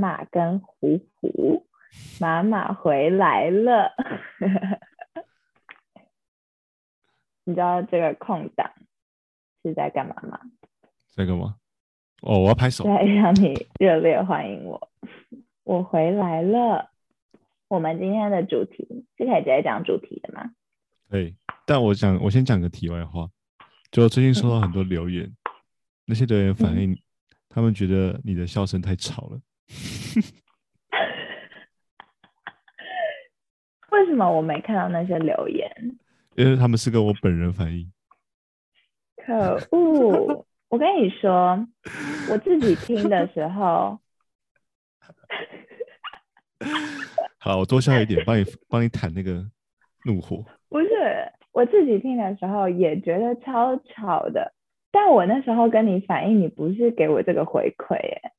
马跟虎虎，马马回来了。你知道这个空档是在干嘛吗？在干嘛？哦，我要拍手。在让你热烈欢迎我，我回来了。我们今天的主题是可以直接讲主题的吗？对，但我讲，我先讲个题外话，就最近收到很多留言，那些留言反映，他们觉得你的笑声太吵了。为什么我没看到那些留言？因为他们是跟我本人反映。可恶！我跟你说，我自己听的时候，好，我多笑一点，帮你帮你弹那个怒火。不是，我自己听的时候也觉得超吵的，但我那时候跟你反映，你不是给我这个回馈，哎，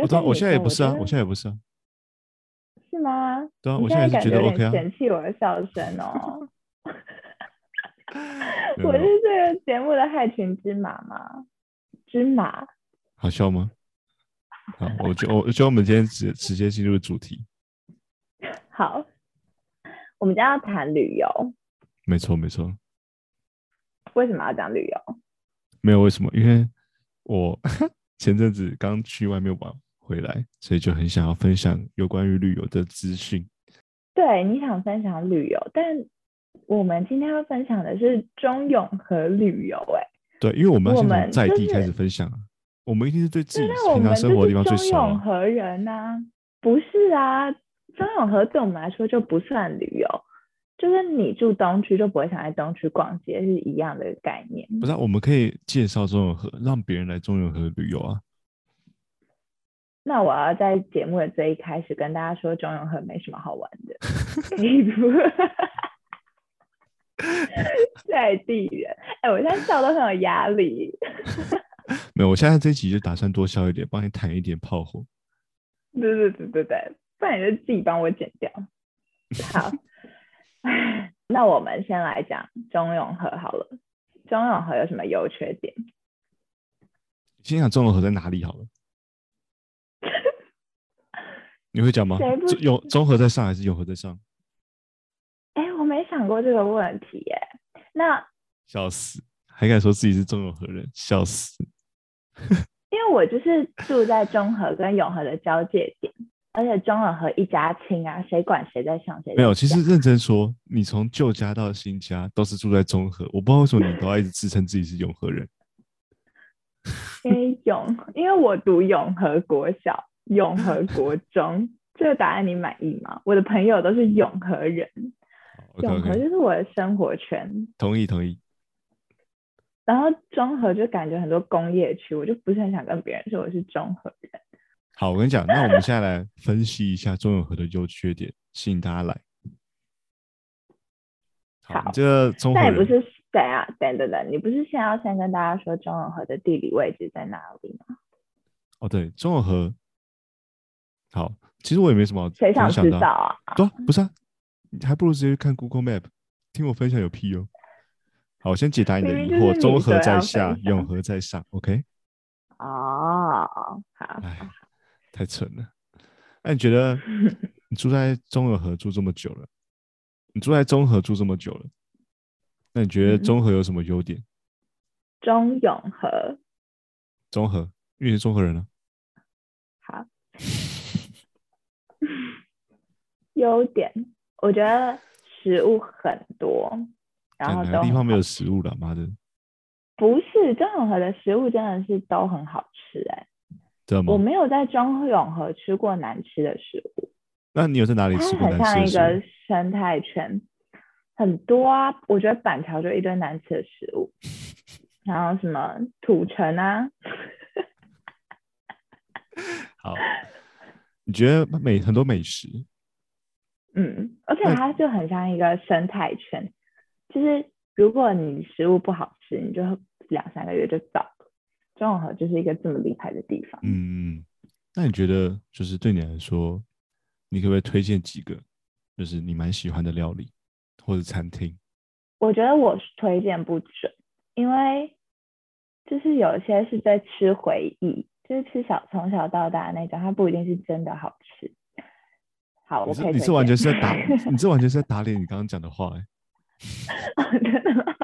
我就我现在也不是啊，我现在也不是啊，是吗？对啊，我现在觉得 OK 啊。嫌弃我的笑声哦。我是这个节目的害群之马吗？芝麻，好笑吗？好，我就我觉得我们今天直直接进入主题。好，我们将要谈旅游。没错，没错。为什么要讲旅游？没有为什么，因为我 前阵子刚去外面玩回来，所以就很想要分享有关于旅游的资讯。对，你想分享旅游，但我们今天要分享的是中永和旅游，哎。对，因为我们要先从在地开始分享啊，我们一定是对自己平常生活的地方最熟。中永和人呐，不是啊，中永和对我们来说就不算旅游，就是你住东区就不会想在东区逛街是一样的概念。不是，我们可以介绍中永和，让别人来中永和旅游啊。那我要在节目的最一开始跟大家说，中永和没什么好玩的，可以不？在地人，哎，我现在笑都很有压力。没有，我现在这集就打算多笑一点，帮你弹一点炮火。对对对对对，不然你就自己帮我剪掉。好，那我们先来讲中永和好了。中永和有什么优缺点？先讲中永和在哪里好了。你会讲吗？永中和在上还是永和在上？哎，我没想过这个问题耶，那笑死，还敢说自己是中永和人，笑死！因为我就是住在中和跟永和的交界点，而且中永和一家亲啊，谁管谁在上谁？没有，其实认真说，你从旧家到新家都是住在中和，我不知道为什么你都要一直自称自己是永和人。因为永，因为我读永和国小、永和国中，这个答案你满意吗？我的朋友都是永和人。永和就是我的生活圈，同意同意。然后中和就感觉很多工业区，我就不是很想跟别人说我是中和人。好，我跟你讲，那我们现在来分析一下中永和的优缺点，吸引大家来。好，这个中和那也不是等啊，等等等，你不是先要先跟大家说中永和的地理位置在哪里吗？哦，对，中永和。好，其实我也没什么谁想知道啊？对，不是啊。你还不如直接看 Google Map，听我分享有屁用。好，我先解答你的疑惑：中和在下，永和在上。OK。哦，好。哎，太蠢了。那你觉得 你住在中永和住这么久了，你住在中和住这么久了，那你觉得中和有什么优点？中永和。中和，因为是中和人呢。好。优点。我觉得食物很多，然后哪个地方没有食物了？妈的！不是中永和的食物真的是都很好吃哎？我没有在中永和吃过难吃的食物。那你有在哪里吃过难吃的它很像一个生态圈，很多啊。我觉得板桥就一堆难吃的食物，然后什么土城啊。好，你觉得美很多美食？嗯，而且它就很像一个生态圈，就是如果你食物不好吃，你就两三个月就倒了。中和就是一个这么厉害的地方。嗯，那你觉得就是对你来说，你可不可以推荐几个就是你蛮喜欢的料理或者餐厅？我觉得我推荐不准，因为就是有些是在吃回忆，就就是吃小从小到大那种，它不一定是真的好吃。好，我可以你是完全是在打，你这完全是在打脸你刚刚讲的话哎。真的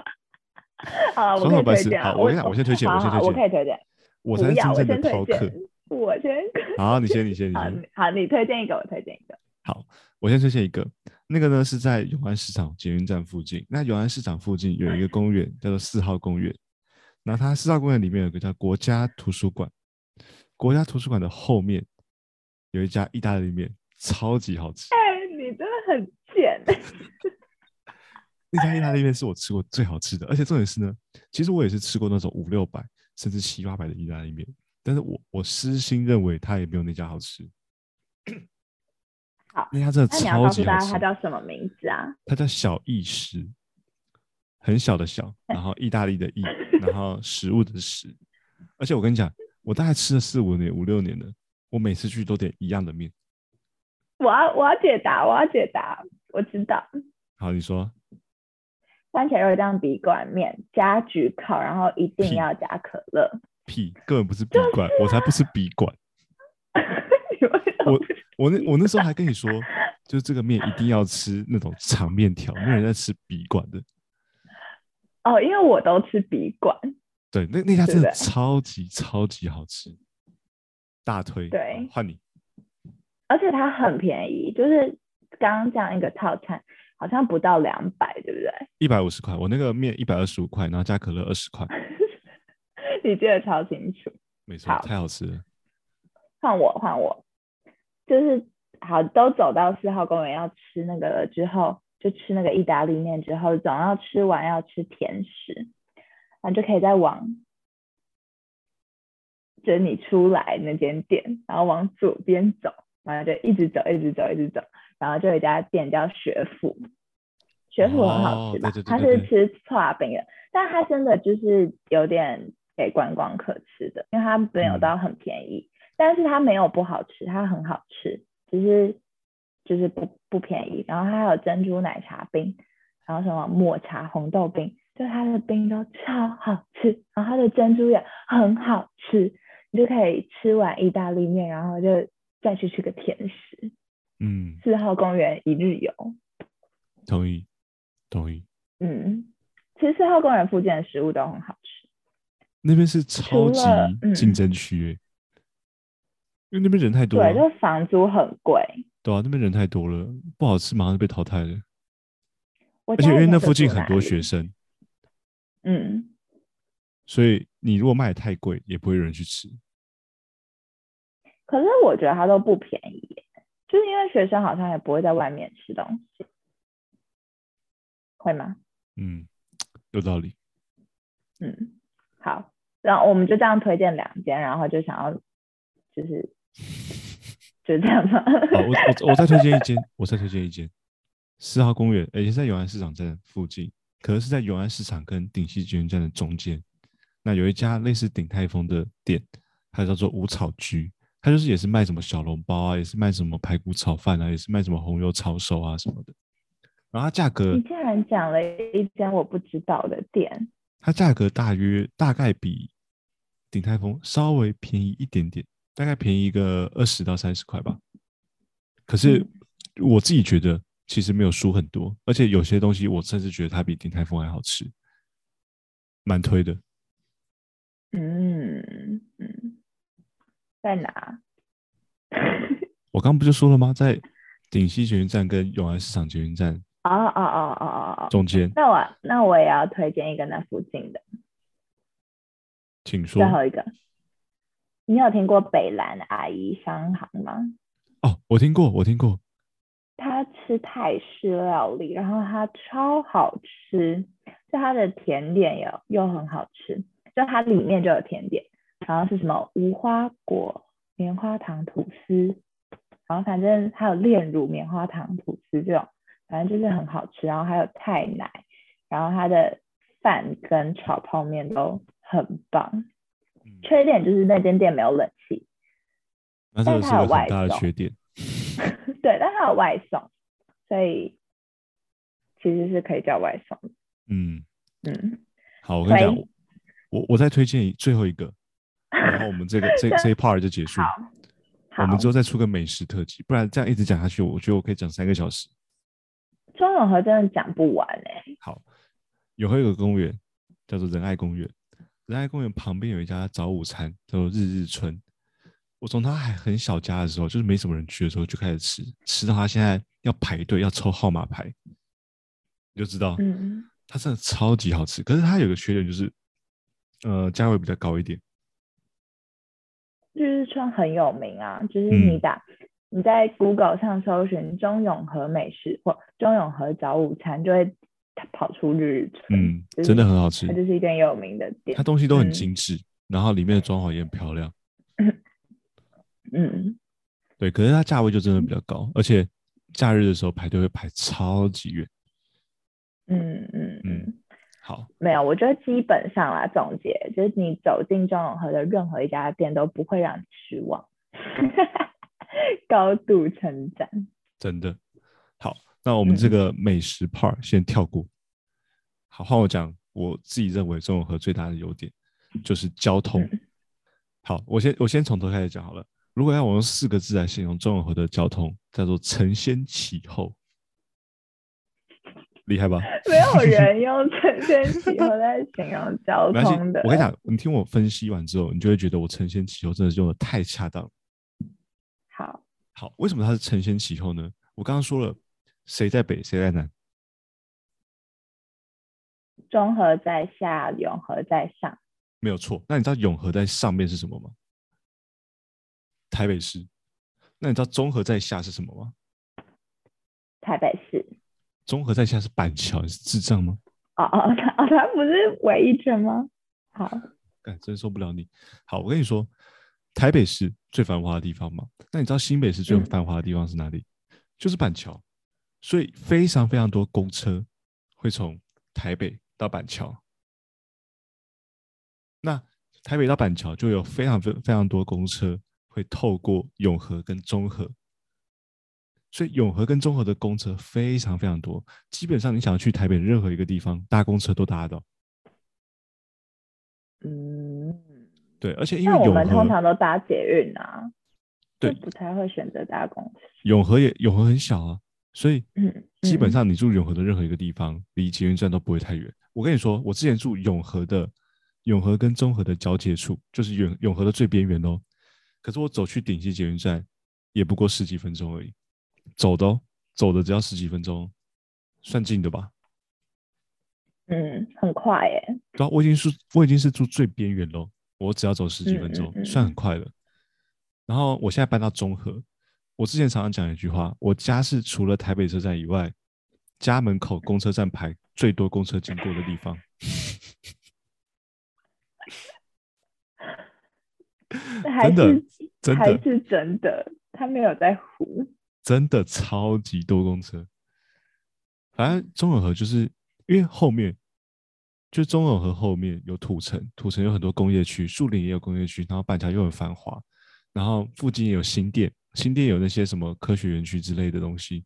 好，我可以推荐。好，我跟你讲，我先推荐，我先推荐，我可以推荐。我才是真正的饕客。我先。好，你先，你先，你 先。好，你推荐一个，我推荐一个。好，我先推荐一个。那个呢是在永安市场捷运站附近。那永安市场附近有一个公园，叫做四号公园。那它四号公园里面有个叫国家图书馆。国家图书馆的后面有一家意大利面，超级好吃。哎，你真的很贱。那家意大利面是我吃过最好吃的，而且重点是呢，其实我也是吃过那种五六百甚至七八百的意大利面，但是我我私心认为它也没有那家好吃。好，那他真的超级好吃。他叫什么名字啊？他叫小意食，很小的小，然后意大利的意，然后食物的食。而且我跟你讲，我大概吃了四五年、五六年了，我每次去都点一样的面。我要我要解答，我要解答，我知道。好，你说。番茄肉酱笔管面加焗烤，然后一定要加可乐。屁，根本不是笔管，我才不吃笔管。我 我那我那时候还跟你说，就是这个面一定要吃那种长面条，没有人在吃笔管的。哦，因为我都吃笔管。对，那那家真的超级超级好吃，大推。对，换你。而且它很便宜，就是刚刚这样一个套餐。好像不到两百，对不对？一百五十块，我那个面一百二十五块，然后加可乐二十块。你记得超清楚。没错，太好吃了。换我，换我，就是好，都走到四号公园要吃那个了之后，就吃那个意大利面之后，总要吃完要吃甜食，然后就可以再往，就是你出来那间店，然后往左边走，然后就一直走，一直走，一直走。然后就有一家店叫学府，学府很好吃吧？他是吃串饼的，但它真的就是有点给观光客吃的，因为它没有到很便宜，但是它没有不好吃，它很好吃，只是就是不不便宜。然后还有珍珠奶茶冰，然后什么抹茶红豆冰，就它的冰都超好吃，然后它的珍珠也很好吃，你就可以吃完意大利面，然后就再去吃个甜食。嗯，四号公园一日游，同意，同意。嗯，其实四号公园附近的食物都很好吃。那边是超级竞争区，因为那边人太多了，对，就房租很贵。对啊，那边人太多了，不好吃马上就被淘汰了。而且因为那附近很多学生，嗯，所以你如果卖的太贵，也不会有人去吃。可是我觉得它都不便宜。就是因为学生好像也不会在外面吃东西，会吗？嗯，有道理。嗯，好，然后我们就这样推荐两间，然后就想要就是 就这样吧。好，我我我再推荐一间，我再推荐一间四号公园，也是在永安市场站附近，可能是在永安市场跟顶溪捷运站的中间。那有一家类似鼎泰丰的店，它叫做五草居。它就是也是卖什么小笼包啊，也是卖什么排骨炒饭啊，也是卖什么红油抄手啊什么的。然后它价格，你竟然讲了一间我不知道的店。它价格大约大概比鼎泰丰稍微便宜一点点，大概便宜个二十到三十块吧。可是我自己觉得其实没有输很多，而且有些东西我甚至觉得它比鼎泰丰还好吃，蛮推的。嗯嗯。在哪？我刚不就说了吗？在顶溪捷运站跟永安市场捷运站。哦哦哦哦哦哦，中间。那我那我也要推荐一个那附近的，请说。最后一个，你有听过北兰阿姨商行吗？哦，我听过，我听过。他吃泰式料理，然后他超好吃，就他的甜点又又很好吃，就它里面就有甜点。然后是什么无花果棉花糖吐司，然后反正还有炼乳棉花糖吐司这种，反正就是很好吃。然后还有泰奶，然后它的饭跟炒泡面都很棒。缺点就是那间店没有冷气，那这但是它有外送。缺点。对，但它有外送，所以其实是可以叫外送。嗯嗯，好，我跟你讲，我我再推荐最后一个。然后我们这个这这一 part 就结束。好，我们之后再出个美食特辑，不然这样一直讲下去，我觉得我可以讲三个小时。中永和真的讲不完哎。好，永和有个公园叫做仁爱公园，仁爱公园旁边有一家早午餐叫做日日春。我从他还很小家的时候，就是没什么人去的时候就开始吃，吃到他现在要排队要抽号码牌，你就知道，嗯，它真的超级好吃。可是它有个缺点就是，呃，价位比较高一点。日日春很有名啊，就是你打你在 Google 上搜寻中永和美食或中永和早午餐，就会跑出日。嗯，真的很好吃。它就是一间有名的店，它东西都很精致，然后里面的装潢也很漂亮。嗯，对，可是它价位就真的比较高，而且假日的时候排队会排超级远。嗯嗯嗯，好，没有，我觉得基本上啦，总结就是你走进中永和的任何一家店都不会让你失望，高度称赞。真的，好，那我们这个美食 part 先跳过。好，换我讲，我自己认为中永和最大的优点就是交通。好，我先我先从头开始讲好了。如果要我用四个字来形容中永和的交通，叫做承先启后，厉害吧？没有人用承先启后来形容交通的。我跟你讲，你听我分析完之后，你就会觉得我承先启后真的是用的太恰当。好，好，为什么它是承先启后呢？我刚刚说了，谁在北，谁在南？中和在下，永和在上，没有错。那你知道永和在上面是什么吗？台北市，那你知道中和在下是什么吗？台北市。中和在下是板桥，你是智障吗？哦哦，他哦他不是唯一圈吗？好，哎，真受不了你。好，我跟你说，台北市最繁华的地方嘛。那你知道新北市最繁华的地方是哪里？就是板桥。所以非常非常多公车会从台北到板桥。那台北到板桥就有非常非非常多公车。会透过永和跟中和，所以永和跟中和的公车非常非常多。基本上你想要去台北任何一个地方搭公车都搭得到。嗯，对，而且因为我们通常都搭捷运啊，对，不太会选择搭公车。永和也永和很小啊，所以基本上你住永和的任何一个地方，离捷运站都不会太远。我跟你说，我之前住永和的永和跟中和的交界处，就是永永和的最边缘哦。可是我走去顶溪捷运站，也不过十几分钟而已，走的哦，走的只要十几分钟，算近的吧？嗯，很快耶。对啊，我已经是我已经是住最边缘喽，我只要走十几分钟，算很快了。然后我现在搬到中和，我之前常常讲一句话，我家是除了台北车站以外，家门口公车站牌最多公车经过的地方。真的，真的还是真的，他没有在胡。真的超级多公车，反正中永和就是因为后面，就中永和后面有土城，土城有很多工业区，树林也有工业区，然后板桥又很繁华，然后附近也有新店，新店有那些什么科学园区之类的东西，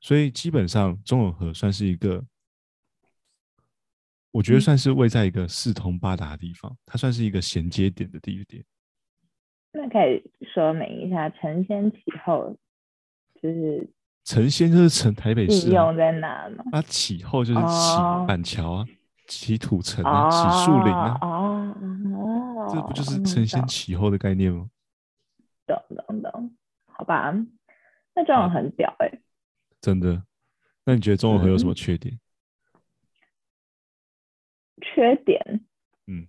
所以基本上中永和算是一个。我觉得算是位在一个四通八达的地方，它算是一个衔接点的地点。那可以说明一下，承先启后就是承先就是承台北市，用在哪呢？那启后就是启板桥啊，启土城啊，启树林啊。哦哦，这不就是承先启后的概念吗？懂懂懂，好吧，那这样很屌哎，真的。那你觉得中永和有什么缺点？缺点，嗯，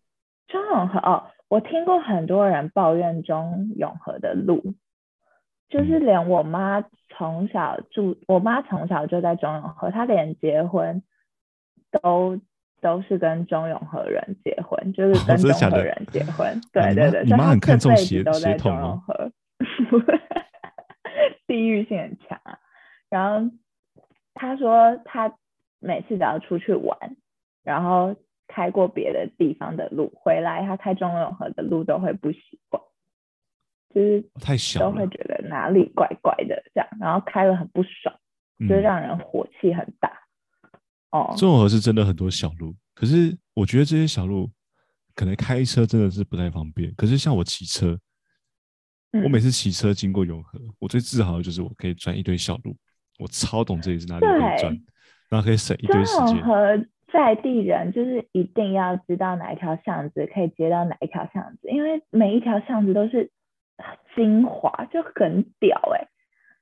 中永和哦，我听过很多人抱怨中永和的路，就是连我妈从小住，我妈从小就在中永和，她连结婚都都是跟中永和人结婚，就是跟中和人结婚，对对对，你妈很看重血都在中永和，地域性很强啊，然后他说他每次只要出去玩，然后。开过别的地方的路回来，他开中永和的路都会不习惯，就是太小，都会觉得哪里怪怪的这样，然后开了很不爽，就让人火气很大。哦，中永和是真的很多小路，可是我觉得这些小路可能开车真的是不太方便。可是像我骑车，嗯我每次骑车经过永和，我最自豪的就是我可以钻一堆小路，我超懂这里是哪里可以对钻，然后可以省一堆时间。和在地人就是一定要知道哪一条巷子可以接到哪一条巷子，因为每一条巷子都是精华，就很屌哎、就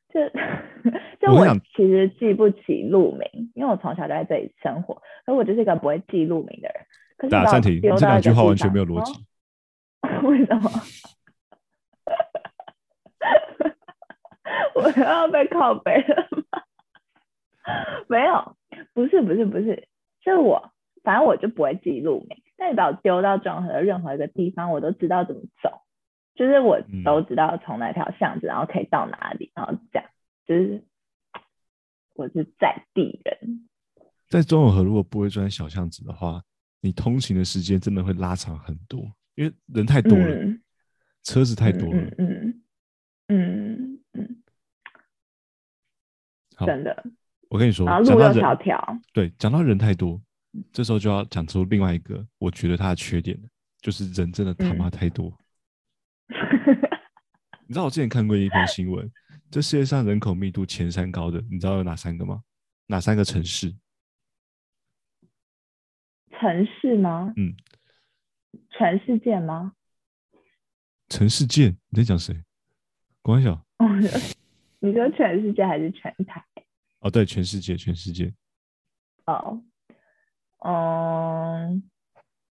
就我我其实记不起路名，因为我从小就在这里生活，可我就是一个不会记路名的人。打暂停，你这两句话完全没有逻哦辑。为什么？我要被靠背了吗？没有，不是不是不是，是我，反正我就不会记路名。但你把我丢到中和的任何一个地方，我都知道怎么走，就是我嗯都知道从哪条巷子，然后可以到哪里，然后这样，就是我是在地人。在中永和如果不会钻小巷子的话，你通勤的时间真的会拉长很多，因为人太多了，嗯车子太多了。嗯嗯嗯真的。我跟你说然后，路又小条，对，讲到人太多，这时候就要讲出另外一个我觉得他的缺点了，就是人真的他妈嗯太多。你知道我之前看过一篇新闻，这世界上人口密度前三高的，你知道有哪三个吗？哪三个城市？城市吗？嗯，全世界吗？陈世健，你在讲谁？关晓。哦，你说全世界还是全台？哦，对，全世界，全世界。哦，嗯，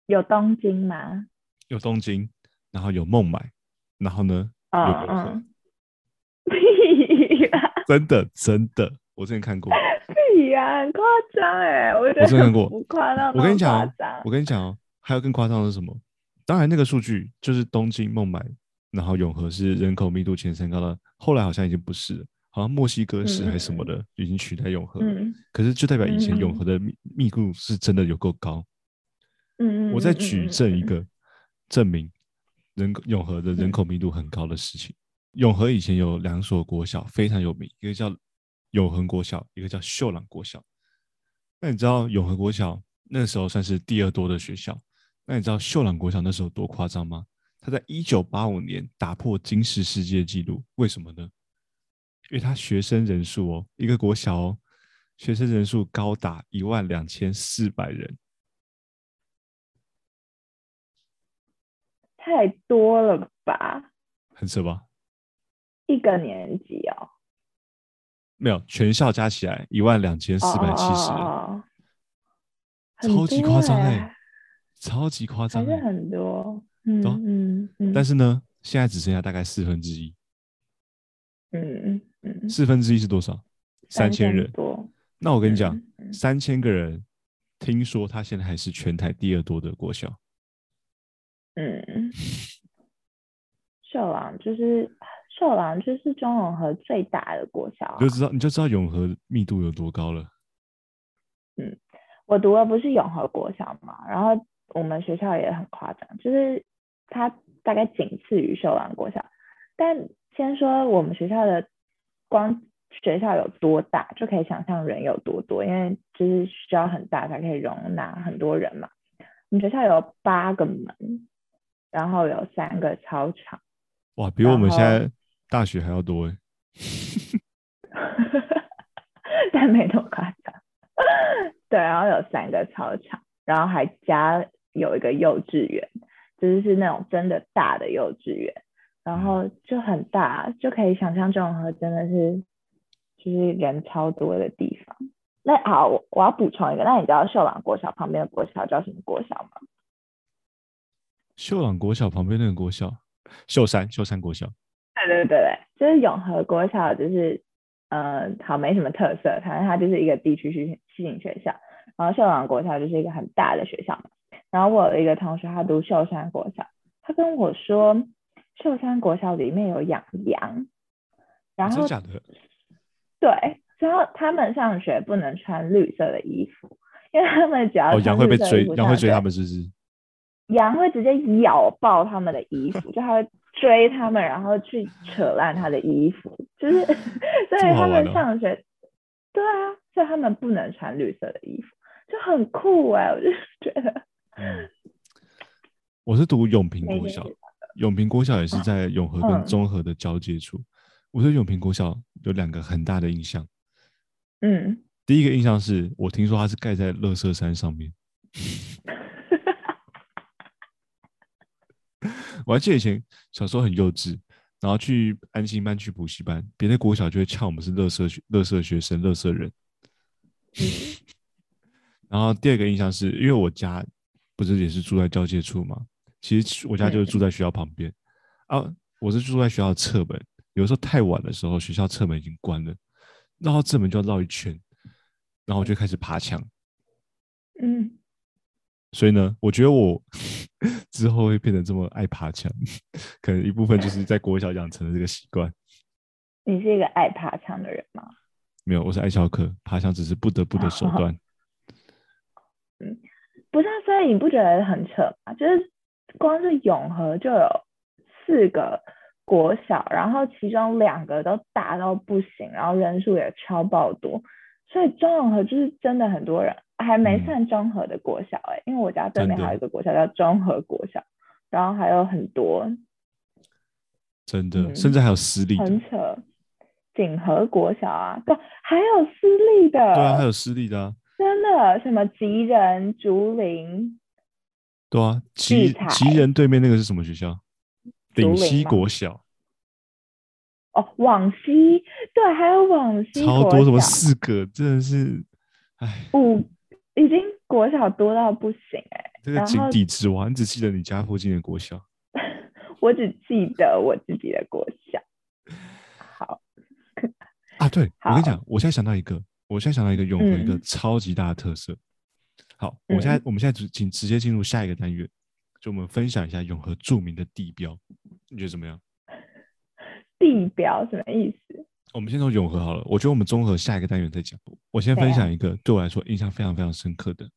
有东京吗？有东京，然后有孟买，然后呢，有嗯永和嗯，屁啦真的真的，我之前看过。屁呀，很夸张哎，我真的看过不夸张，我跟你讲我跟你讲哦，还有更夸张的是什么？当然，那个数据就是东京、孟买，然后永和是人口密度前三高的，后来好像已经不是了，好像墨西哥市还是什么的，已经取代永和。嗯可是就代表以前嗯永和的密密度是真的有够高。嗯嗯，我再嗯举证一，个证明人口永和的人口密度很高的事情。永和以前有两所国小非常有名，一个叫永恒国小，一个叫秀朗国小。那你知道永和国小那时候算是第二多的学校？那你知道秀朗国小那时候多夸张吗？他在一九八五年打破金氏世界纪录，为什么呢？因为他学生人数哦，一个国小哦，学生人数高达一万两千四百人。太多了吧？很扯吧？一个年级哦，没有，全校加起来一万两千四百七十超级夸张哎、哎，超级夸还是。很多，嗯嗯嗯，但是呢，现在只剩下大概四分之一，嗯嗯嗯，四分之一是多少？三千人。多，那我跟你讲，三千个人，听说他现在还是全台第二多的国小。嗯，秀朗就是秀朗就是中永和最大的国小、啊你就，知道你就知道永和密度有多高了。嗯我读的不是永和国小嘛，然后我们学校也很夸张，就是它大概仅次于秀朗国小。但先说我们学校的光学校有多大，就可以想象人有多多，因为就是需要很大才可以容纳很多人嘛。我们学校有八个门，然后有三个操场，哇，比我们现在大学还要多哎。但没那么夸张。对，然后有三个操场，然后还加有一个幼稚园，就是是那种真的大的幼稚园，然后就很大，就可以想象中和真的是就是人超多的地方。那好，我我要补充一个，那你知道秀朗国小旁边的国小叫什么国小吗？秀朗国小旁边那个国小，秀山秀山国小。对对对对，就是永和国小，就是呃，好没什么特色，反正它就是一个地区性性学校。然后秀朗国小就是一个很大的学校嘛。然后我有一个同学，他读秀山国小，他跟我说，秀山国小里面有养羊，然后真假的？对，然后他们上学不能穿绿色的衣服，因为他们只要哦，穿羊会被追羊会追他们，是不是？羊会直接咬爆他们的衣服，就它会追他们，然后去扯烂他的衣服，就是 所以这么好他们上学，对啊，所以他们不能穿绿色的衣服，就很酷哎、我就觉得嗯，我是读永平没国小，永平国小也是在永和跟嗯中和的交界处。我对永平国小有两个很大的印象，嗯，第一个印象是我听说它是盖在乐色山上面，我还记得以前小时候很幼稚，然后去安心班去补习班，别的国小就会呛我们是乐色学、乐色学生、乐色人。然后第二个印象是因为我家不是也是住在交界处嘛，其实我家就是住在学校旁边、啊，我是住在学校的侧门，有时候太晚的时候，学校侧门已经关了，绕到正门就要绕一圈，然后我就开始爬墙。嗯，所以呢，我觉得我 之后会变得这么爱爬墙，可能一部分就是在国小养成的这个习惯。你是一个爱爬墙的人吗？没有，我是爱翘课，爬墙只是不得不的手段。嗯不是、啊，所以你不觉得很扯吗？就是光是永和就有四个国小，然后其中两个都大到不行，然后人数也超爆多，所以中永和就是真的很多人，还没嗯。算中和的国小哎、因为我家对面还有一个国小叫中和国小，然后还有很多真的，嗯甚至还有私立的，很扯，锦和国小啊，不，还有私立的，对啊，还有私立的啊，真的什么吉人、竹林，对啊，吉吉人对面那个是什么学校？顶溪吗国小，哦，往西，对，还有往西超多，什么四个，真的是，哎，五，已经国小多到不行哎、这个井底之蛙，你只记得你家附近的国小。我只记得我自己的国小。好，啊，对我跟你讲，我现在想到一个，我现在想到一个永和一个嗯超级大的特色。好，我现在、嗯我们现在直请直接进入下一个单元，就我们分享一下永和著名的地标，你觉得怎么样？地标什么意思？我们先从永和好了，我觉得我们综合下一个单元再讲。我先分享一个对我来说印象非常非常深刻的，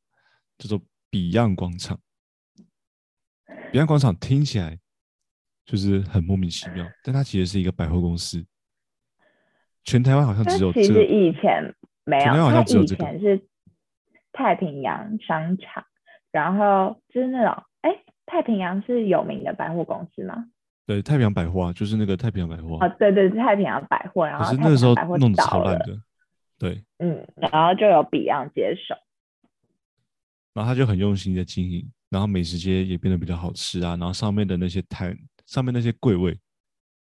叫做 Beyond 广场。Beyond 广场听起来就是很莫名其妙，但它其实是一个百货公司，全台湾好像只有这个。其实以前没有，全台湾好它以像只有这个前是太平洋商场，然后就是那种，哎，太平洋是有名的百货公司吗？对，太平洋百货啊，就是那个太平洋百货啊。哦，对对，太平洋百货，然后可是那个时候弄得超烂的，对，嗯，然后就有 Beyond 接手，然后他就很用心的经营，然后美食街也变得比较好吃啊，然后上面的那些摊，上面那些柜位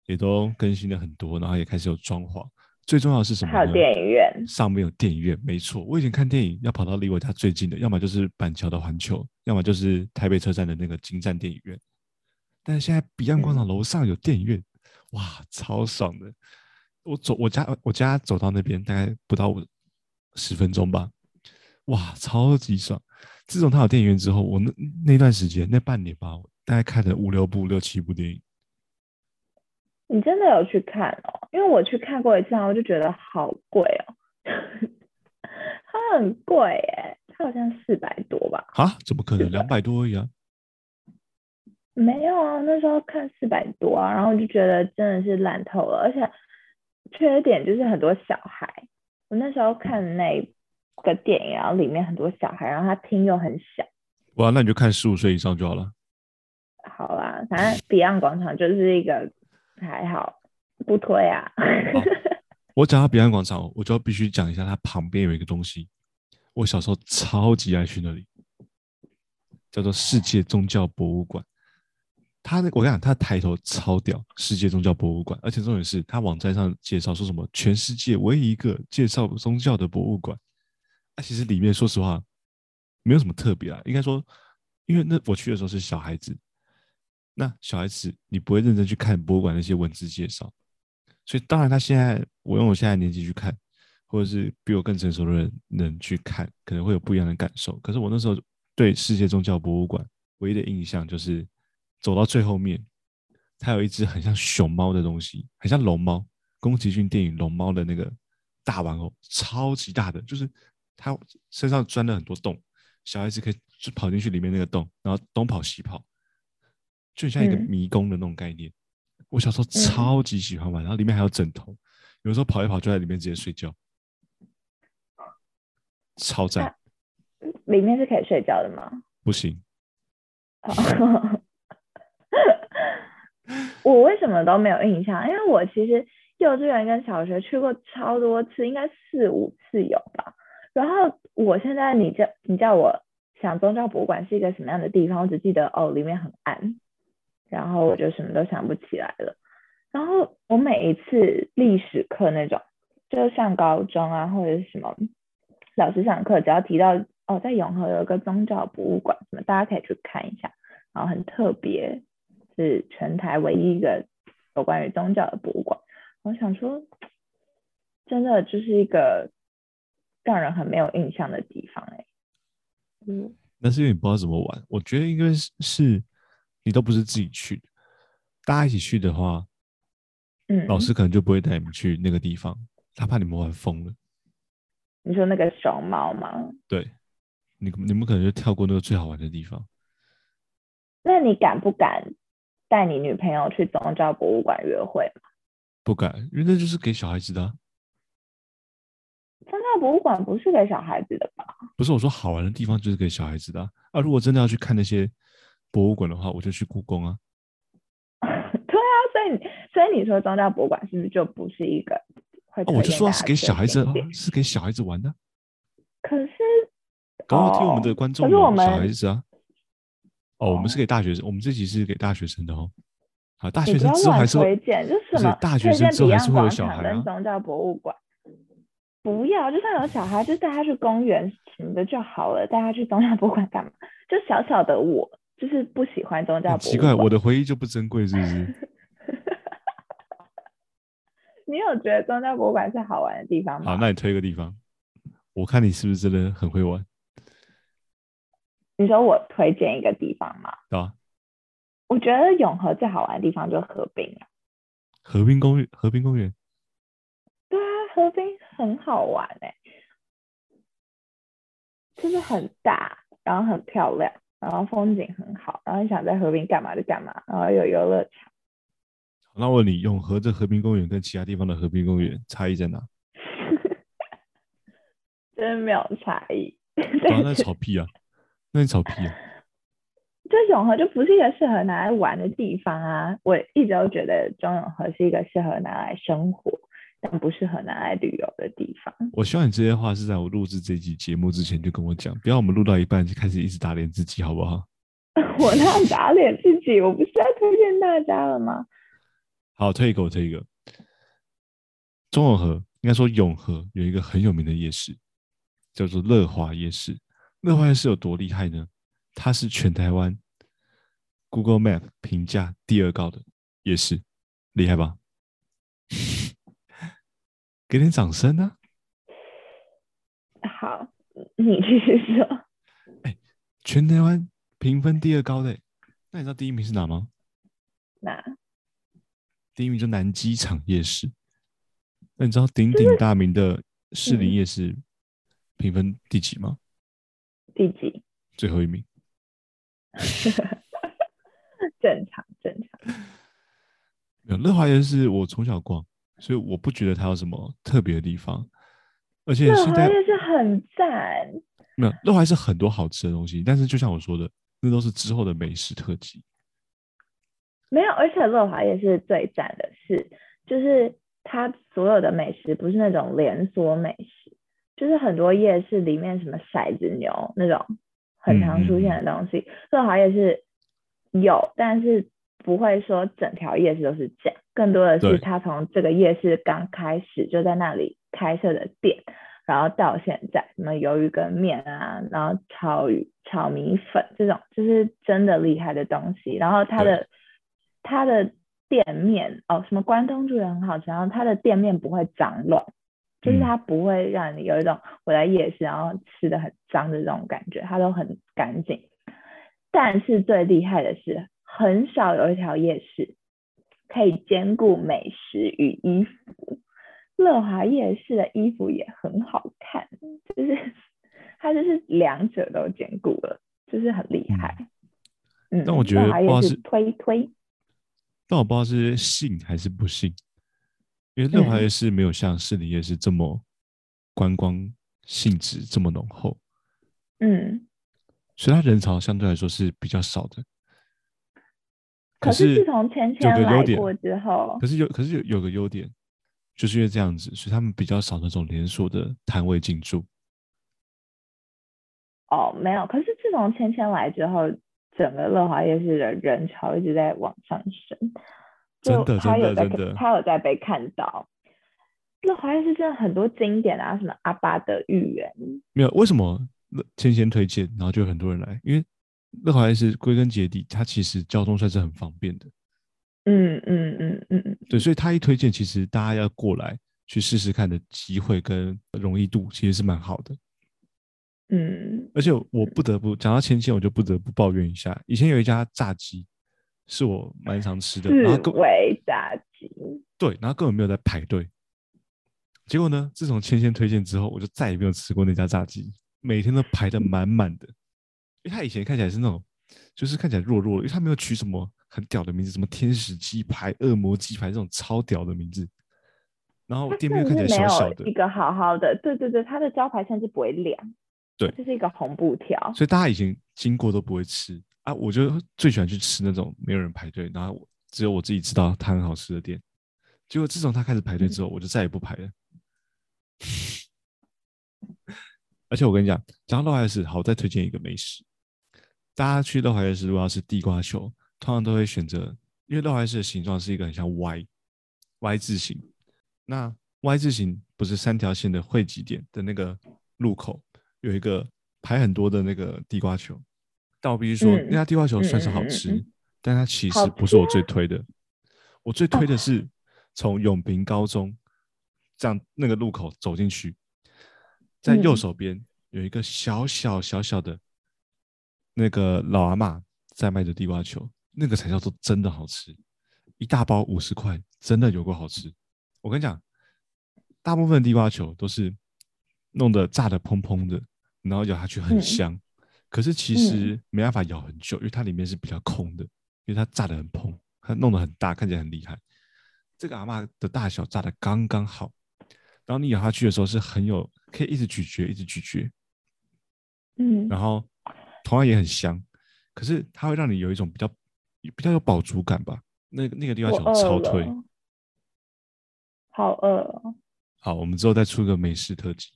也都更新了很多，然后也开始有装潢。最重要的是什么呢？还有电影院，上面有电影院，没错。我以前看电影要跑到离我家最近的，要么就是板桥的环球，要么就是台北车站的那个金站电影院。但是现在 Beyond 广场楼上有电影院，哇，超爽的！我走我家我家走到那边大概不到五十分钟吧，哇，超级爽！自从他有电影院之后，我那那段时间那半年吧，我大概看了五六部、六七部电影。你真的有去看哦？因为我去看过一次，然后我就觉得好贵哦，它很贵耶，它好像四百多吧？啊？怎么可能？两百多而已啊！没有啊，那时候看四百多啊，然后我就觉得真的是烂透了，而且缺点就是很多小孩。我那时候看那个电影，然后里面很多小孩，然后他厅又很小。哇，那你就看十五岁以上就好了。好啦，反正 Beyond 广场就是一个还好，不推啊。我讲到彼岸广场，我就要必须讲一下它旁边有一个东西，我小时候超级爱去那里，叫做世界宗教博物馆。他那我跟你讲，他的抬头超屌，世界宗教博物馆，而且重点是他网站上介绍说什么全世界唯一一个介绍宗教的博物馆。那、其实里面说实话没有什么特别啊，应该说，因为那我去的时候是小孩子，那小孩子你不会认真去看博物馆那些文字介绍，所以当然他现在我用我现在年纪去看，或者是比我更成熟的人人去看，可能会有不一样的感受。可是我那时候对世界宗教博物馆唯一的印象就是走到最后面，它有一只很像熊猫的东西，很像龙猫，宫崎骏电影龙猫的那个大玩偶，超级大的，就是它身上钻了很多洞，小孩子可以就跑进去里面那个洞，然后东跑西跑，就很像一个嗯迷宫的那种概念。我小时候超级喜欢玩，然后里面还有枕头，有时候跑一跑就在里面直接睡觉，超赞。里面是可以睡觉的吗？不行，哦 我为什么都没有印象？因为我其实幼稚园跟小学去过超多次，应该四五次有吧。然后我现在你叫你叫我想宗教博物馆是一个什么样的地方，我只记得哦里面很暗，然后我就什么都想不起来了。然后我每一次历史课那种，就是上高中啊或者是什么老师上课，只要提到哦在永和有一个宗教博物馆，什么大家可以去看一下，然后很特别，是全台唯一一个有关于宗教的博物馆。我想说，真的就是一个。让人很没有印象的地方，哎，嗯，那是因为你不知道怎么玩。我觉得应该是是你都不是自己去的，大家一起去的话，嗯，老师可能就不会带你们去那个地方，他怕你们玩疯了。你说那个熊猫吗？对，你你们可能就跳过那个最好玩的地方。那你敢不敢带你女朋友去宗教博物馆约会不敢，因为那就是给小孩子的。宗教博物馆不是给小孩子的吧？不是，我说好玩的地方就是给小孩子的啊。如果真的要去看那些博物馆的话，我就去故宫啊。对啊，所以所以你说宗教博物馆是不是就不是一个会？我就说是给小孩子，是给小孩子玩的。可是，刚刚听我们的观众有小孩子啊。哦，我们是给大学生，我们这集是给大学生的哦。好，大学生之后还是推荐，就是什么？大学生之后还是会有小孩啊。宗教博物馆。不要，就算有小孩，就带他去公园什么的就好了。带他去宗教博物馆干嘛？就小小的我，就是不喜欢宗教博物馆。奇怪，我的回忆就不珍贵，是不是？你有觉得宗教博物馆是好玩的地方吗？好，那你推个地方，我看你是不是真的很会玩。你说我推荐一个地方吗？啊。我觉得永和最好玩的地方就是河滨啊。河滨公园，河滨公园。对啊，河滨很好玩哎，就是很大，然后很漂亮，然后风景很好，然后你想在河滨干嘛就干嘛，然后有游乐场。那我问你，永和这河滨公园跟其他地方的河滨公园差异在哪？真的没有差异。那草屁啊！那你草屁啊！就永和就不是一个适合拿来玩的地方啊！我一直都觉得中永和是一个适合拿来生活。但不适合拿来旅游的地方。我希望你这些话是在我录制这集节目之前就跟我讲，不要我们录到一半就开始一直打脸自己，好不好？我那打脸自己，我不是在推荐大家了吗？好，推一个，我推一个。中永和应该说永和有一个很有名的夜市，叫做乐华夜市。乐华夜市有多厉害呢？它是全台湾 Google Map 评价第二高的夜市，厉害吧？给点掌声呢！好，你继续说。哎，全台湾评分第二高的，那你知道第一名是哪吗？哪？第一名就南机场夜市。那你知道鼎鼎大名的士林夜市评分第几吗？第几？最后一名。正常，正常。有乐华园是，我从小逛。所以我不觉得它有什么特别的地方，而且乐华是很赞。没有乐华是很多好吃的东西，但是就像我说的，那都是之后的美食特辑。没有，而且乐华也是最赞的是，就是它所有的美食不是那种连锁美食，就是很多夜市里面什么骰子牛那种很常出现的东西，乐华夜市有，但是。不会说整条夜市都是这样，更多的是他从这个夜市刚开始就在那里开设的店，然后到现在什么鱿鱼跟面啊，然后炒鱼、炒米粉这种，就是真的厉害的东西。然后他的他的店面哦，什么关东煮也很好吃，然后他的店面不会脏乱，就是它不会让你有一种我在夜市然后吃的很脏的这种感觉，它都很干净。但是最厉害的是。很少有一条夜市可以兼顾美食与衣服。乐华夜市的衣服也很好看，就是它就是两者都兼顾了，就是很厉害。嗯，但我觉得不知道是推推，但我不知道是信还是不信，因为乐华夜市没有像市里夜市这么观光性质这么浓厚。嗯，所以它人潮相对来说是比较少的。可是自从芊芊来过之后，可是有可是有有个优点，就是因为这样子，所以他们比较少那种连锁的摊位进驻。哦，没有。可是自从芊芊来之后，整个乐华夜市的人潮一直在往上升。真的，真的，真的，他有在被看到。那华夜市真的很多经典啊，什么阿巴的芋圆。没有，为什么芊芊推荐，然后就很多人来？因为乐华夜市归根结底，它其实交通算是很方便的。嗯嗯嗯嗯嗯。对，所以他一推荐，其实大家要过来去试试看的机会跟容易度，其实是蛮好的。嗯，而且我不得不讲到芊芊，我就不得不抱怨一下。以前有一家炸鸡是我蛮常吃的，然后味炸鸡，对，然后根本没有在排队。结果呢，自从芊芊推荐之后，我就再也没有吃过那家炸鸡，每天都排的满满的。因为他以前看起来是那种，就是看起来弱弱的，因为他没有取什么很屌的名字，什么天使鸡排、恶魔鸡排这种超屌的名字。然后店面看起来小小的，一个好好的，对对对，他的招牌甚至不会亮。对，这是一个红布条，所以大家以前经过都不会吃啊。我就最喜欢去吃那种没有人排队，然后只有我自己知道它很好吃的店。结果自从他开始排队之后，我就再也不排了。而且我跟你讲，讲到乐怀市，好，再推荐一个美食。大家去乐怀市，如果要吃地瓜球，通常都会选择，因为乐怀市的形状是一个很像 Y Y 字形。那 Y 字形不是三条线的汇集点的那个路口。有一个排很多的那个地瓜球，但我必须说，那家地瓜球算是好吃，但它其实不是我最推的。我最推的是从永平高中这样那个路口走进去，在右手边有一个小小小小的那个老阿妈在卖的地瓜球，那个才叫做真的好吃，一大包五十块，真的有够好吃。我跟你讲，大部分地瓜球都是弄得炸的蓬蓬的。然后咬下去很香，可是其实没办法咬很久，因为它里面是比较空的，因为它炸的很蓬，它弄得很大，看起来很厉害。这个阿妈的大小炸的刚刚好，然后你咬下去的时候是很有，可以一直咀嚼，一直咀嚼。嗯，然后同样也很香，可是它会让你有一种比较比较有饱足感吧？那个那个地方想超推，好饿。好，我们之后再出个美食特辑。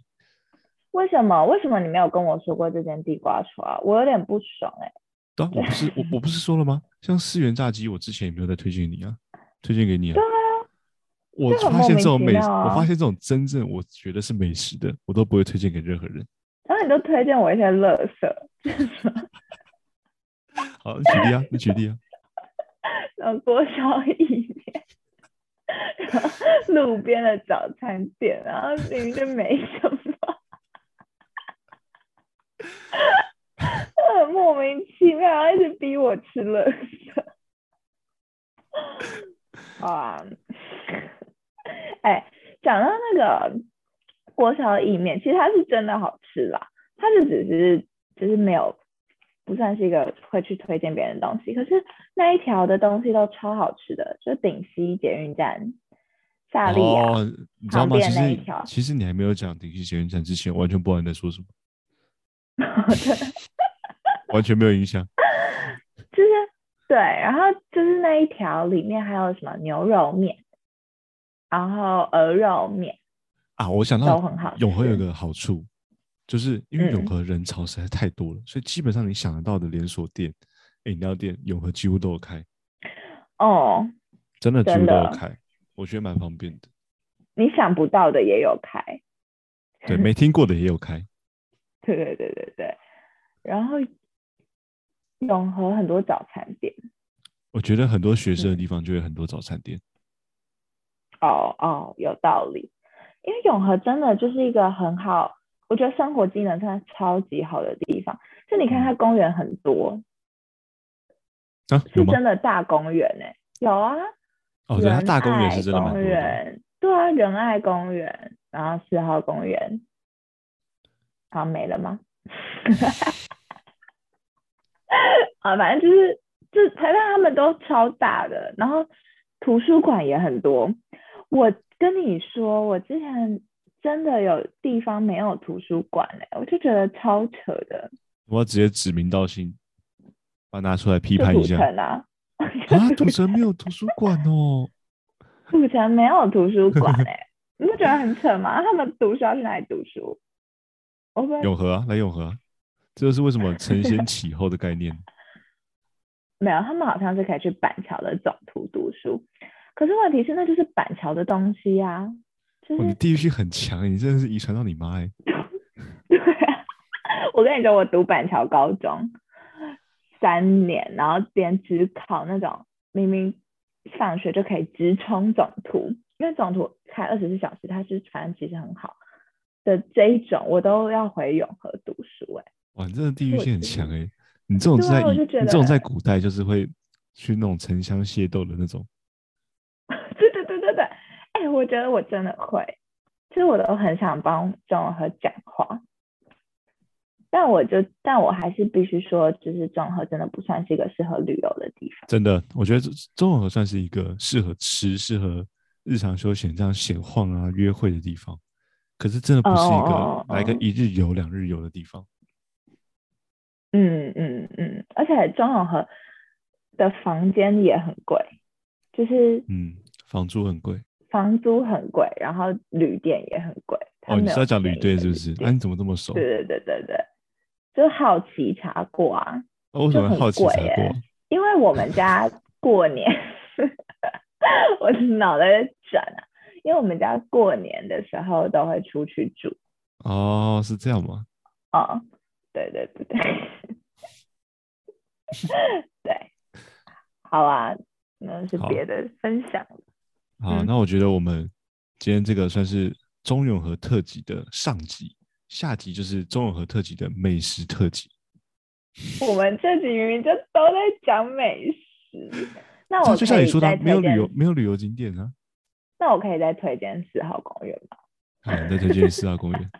为什么？为什么你没有跟我说过这间地瓜球啊？我有点不爽哎。对啊，我不是我我不是说了吗？像四元炸鸡，我之前也没有在推荐你啊，推荐给你啊。对啊。我发现这种美，我发现这种真正我觉得是美食的，我都不会推荐给任何人。然后你都推荐我一些垃圾。好，你举例啊，你举例啊。然后多少一点。路边的早餐店，然后明明就没什么。很莫名其妙，一直逼我吃了。好啊，哎，讲到那个国小意面，其实它是真的好吃啦。它就只是只是没有不算是一个会去推荐别人的东西。可是那一条的东西都超好吃的，就顶溪捷运站夏利亚旁边那一条。其实你还没有讲顶溪捷运站之前，完全不知道你在说什么。完全没有影响，就 是对，然后就是那一条里面还有什么牛肉面，然后鹅肉面啊，我想到都很好。永和有个好处，就是因为永和人潮实在太多了，所以基本上你想得到的连锁店、饮料店，永和几乎都有开。哦，真的几乎都有开，我觉得蛮方便的。你想不到的也有开，对，没听过的也有开。对对对对对，然后永和很多早餐店，我觉得很多学生的地方就有很多早餐店。哦哦，有道理，因为永和真的就是一个很好，我觉得生活机能真的超级好的地方。就你看，它公园很多，啊，是真的大公园呢，有啊。哦，对，它大公园是真的公园，对啊，仁爱公园，然后四号公园。好没了吗？啊，反正就是，就台大他们都超大的，然后图书馆也很多。我跟你说，我之前真的有地方没有图书馆嘞，我就觉得超扯的。我要直接指名道姓，把拿出来批判一下。啊，啊，土城没有图书馆哦。土城没有图书馆 哎，你不觉得很扯吗？他们读书要去哪里读书？我永和啊，来永和啊，这就是为什么承先启后的概念。没有，他们好像是可以去板桥的总图读书，可是问题是那就是板桥的东西呀。就是你地域性很强，你真的是遗传到你妈哎。对啊，我跟你说，我读板桥高中三年，然后边只考那种明明上学就可以直冲总图，因为总图开二十四小时，它是反正其实很好的这一种，我都要回永和读书哎。哇，你真的地域性很强哎。你这种在你这种在古代就是会去那种城乡械斗的那种。对对对对对，哎，我觉得我真的会，其实我都很想帮中和讲话，但我就但我还是必须说，就是中和真的不算是一个适合旅游的地方。真的，我觉得中和算是一个适合吃、适合日常休闲这样闲晃啊、约会的地方，可是真的不是一个来个一日游、两日游的地方。嗯嗯嗯，而且中永和的房间也很贵，就是嗯，房租很贵，房租很贵，然后旅店也很贵。哦，你是要讲旅店是不是？那你怎么这么熟？对对对对对，就好奇查过啊。为什么好奇查过？因为我们家过年，我脑袋在转啊。因为我们家过年的时候都会出去住。哦，是这样吗？哦。对对对对，对，好啊，那是别的分享。好，那我觉得我们今天这个算是中永和特辑的上集，下集就是中永和特辑的美食特辑。我们这集明明就都在讲美食，那我就像你说的，没有旅游，没有旅游景点啊。那我可以再推荐四号公园吗？好，再推荐四号公园。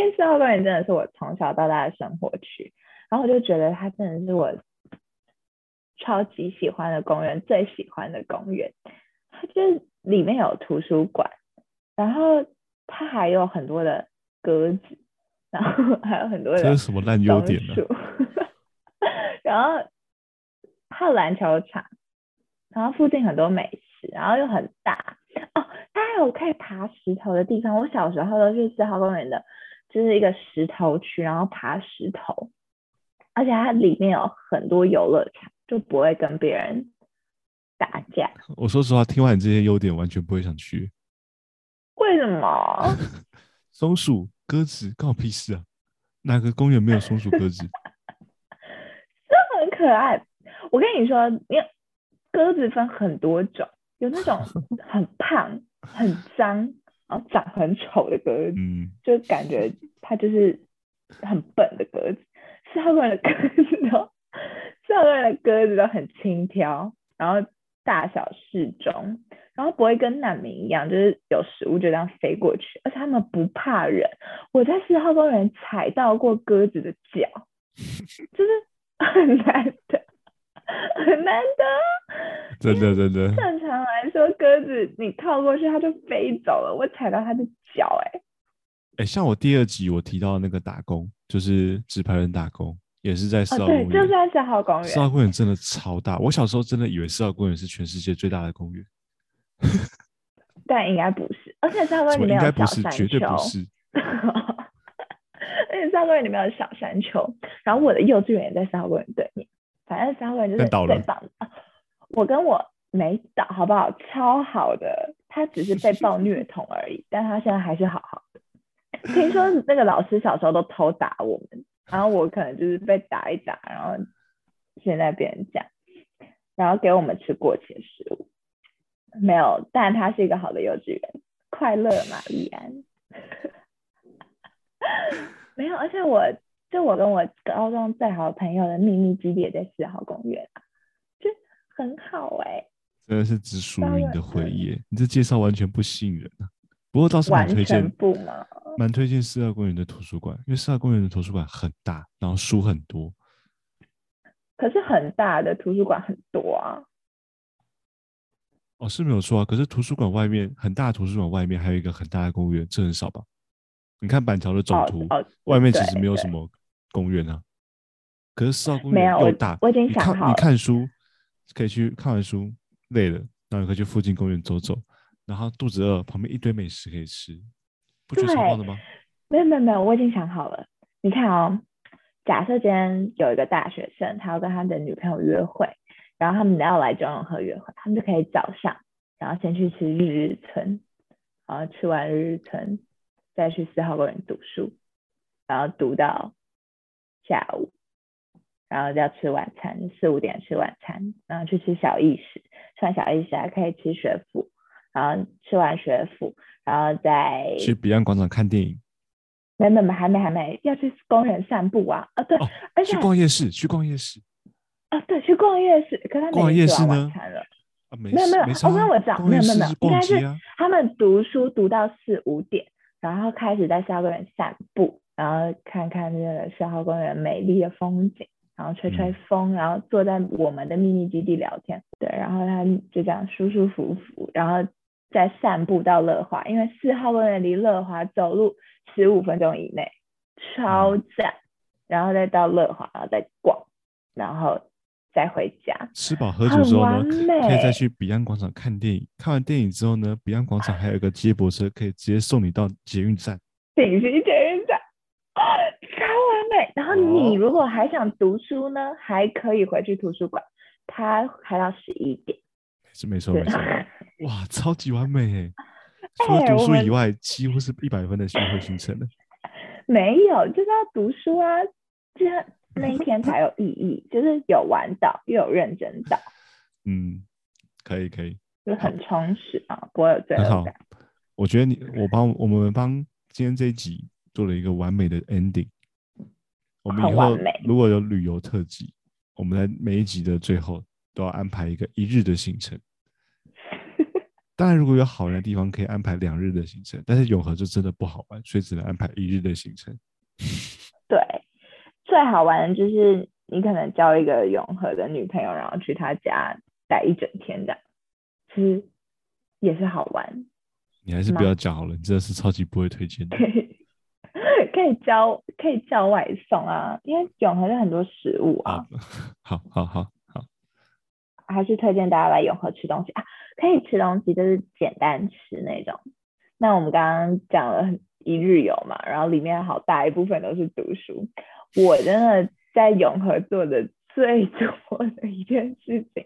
因为四号公园真的是我从小到大的生活区，然后我就觉得它真的是我超级喜欢的公园，最喜欢的公园。它就是里面有图书馆，然后它还有很多的鸽子，然后还有很多的这是什么烂优点呢？然后还有篮球场，然后附近很多美食，然后又很大哦。它还有可以爬石头的地方，我小时候都去四号公园的，就是一个石头区，然后爬石头，而且它里面有很多游乐场，就不会跟别人打架。我说实话，听完你这些优点，完全不会想去。为什么？松鼠、鸽子，关我屁事啊！哪个公园没有松鼠、鸽子？这很可爱。我跟你说，因为鸽子分很多种，有那种很胖。很脏，然后长很丑的鸽子，就感觉它就是很笨的鸽子。四号的鸽子都，四号的鸽子都很轻佻，然后大小适中，然后不会跟难民一样，就是有食物就这样飞过去，而且他们不怕人。我在四号公园踩到过鸽子的脚，就是很难的。很难得，真的真的。正常来说，鸽子你靠过去，它就飞走了。我踩到它的脚，哎哎，像我第二集我提到那个打工，就是纸牌人打工，也是在四号公园。对，就是在四号公园。四号公园真的超大，我小时候真的以为四号公园是全世界最大的公园，但应该不是。而且四号公园里面有小山丘，绝对不是。而且四号公园里面有小山丘，然后我的幼稚园也在四号公园对面。反正三个人就是最棒的，我跟我没倒，好不好？超好的，他只是被暴虐童而已，但他现在还是好好的。听说那个老师小时候都偷打我们，然后我可能就是被打一打，然后现在变成这样，然后给我们吃过期的食物，没有，但他是一个好的幼稚园，快乐玛丽安，没有，而且我。就我跟我高中最好的朋友的秘密基地也在四号公园啊，就很好哎，真的是只属于你的回忆。你这介绍完全不吸引人啊，不过倒是蛮推荐不？蛮推荐四号公园的图书馆，因为四号公园的图书馆很大，然后书很多。可是很大的图书馆很多啊。哦，是没有错啊。可是图书馆外面很大，图书馆外面还有一个很大的公园，这很少吧？你看板桥的总图，外面其实没有什么。公园啊，可是四号公园又大。我已经想好你看书，可以去看完书累了，然后可以去附近公园走走，然后肚子饿，旁边一堆美食可以吃，不觉得超棒的吗？没有没有没有，我已经想好了。你看哦，假设今天有一个大学生，他要跟他的女朋友约会，然后他们要来中永和约会，他们就可以早上，然后先去吃日日村，然后吃完日日村，再去四号公园读书，然后读到下午，然后就要吃晚餐，四五点吃晚餐，然后去吃小意食，吃完小意食还可以吃学府，然后吃完学府，然后再去彼岸广场看电影。没没没，还没还没，要去公园散步啊！啊对，而且去逛夜市，去逛夜市。啊对，去逛夜市，可他逛夜市呢？啊没有没有，我跟我讲，没有没有没有，应该是他们读书读到四五点，然后开始在四号公园散步，然后看看这个四号公园美丽的风景，然后吹吹风，然后坐在我们的秘密基地聊天。对，然后他就这样舒舒服服，然后再散步到乐华，因为四号公园离乐华走路。十五分钟以内，超赞，然后再到乐华，然后再逛，然后再回家。吃饱喝足之后呢，可以再去彼岸广场看电影。看完电影之后呢，彼岸广场还有一个接驳车，可以直接送你到捷运站。顶级捷运站，超完美。然后你如果还想读书呢，还可以回去图书馆，它开到十一点。是没错没错，哇，超级完美诶。除了读书以外，几乎是一百分的机会行程的。没有，就是要读书啊，这样那一天才有意义，就是有玩到又有认真到。嗯，可以可以，就很充实啊，不会有罪恶感。我觉得你我帮我们帮今天这一集做了一个完美的 ending。我们以后如果有旅游特辑，我们在每一集的最后都要安排一个一日的行程。当然，如果有好玩的地方，可以安排两日的行程。但是永和就真的不好玩，所以只能安排一日的行程。对，最好玩的就是你可能交一个永和的女朋友，然后去他家待一整天的，其实也是好玩。你还是不要讲好了，你真的是超级不会推荐的。可以叫，可以叫外送啊，因为永和有很多食物啊。好好好好，还是推荐大家来永和吃东西啊。可以吃东西，就是简单吃那种。那我们刚刚讲了一日游嘛，然后里面好大一部分都是读书。我真的在永和做的最多的一件事情，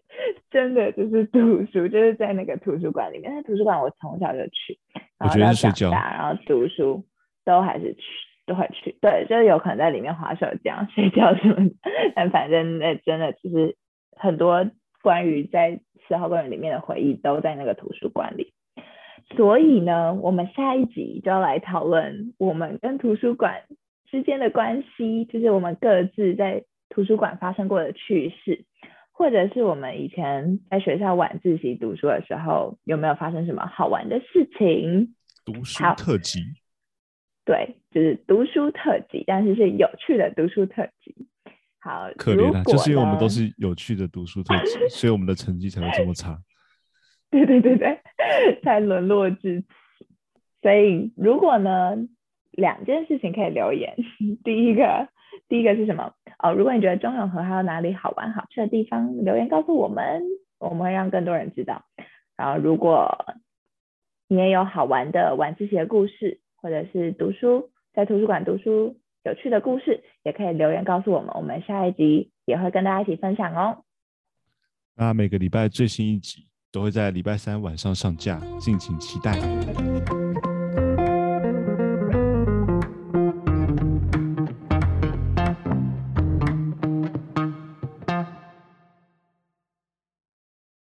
真的就是读书，就是在那个图书馆里面。那图书馆我从小就去，然后到长大，然后读书都还是去，都会去。对，就是有可能在里面划手机、睡觉什么的，但反正那真的就是很多关于在。四号公园里面的回忆都在那个图书馆里，所以呢，我们下一集就要来讨论我们跟图书馆之间的关系，就是我们各自在图书馆发生过的趣事，或者是我们以前在学校晚自习读书的时候有没有发生什么好玩的事情？读书特辑，对，就是读书特辑，但是是有趣的读书特辑。好，可怜啊，就是因为我们都是有趣的读书特辑，所以我们的成绩才会这么差。对对对对，才沦落至此。所以如果呢，两件事情可以留言。第一个，第一个是什么？哦，如果你觉得中永和还有哪里好玩好吃的地方，留言告诉我们，我们会让更多人知道。然后，如果你也有好玩的晚自习的故事，或者是读书在图书馆读书。有趣的故事也可以留言告诉我们，我们下一集也会跟大家一起分享哦。那每个礼拜最新一集都会在礼拜三晚上上架，敬请期待。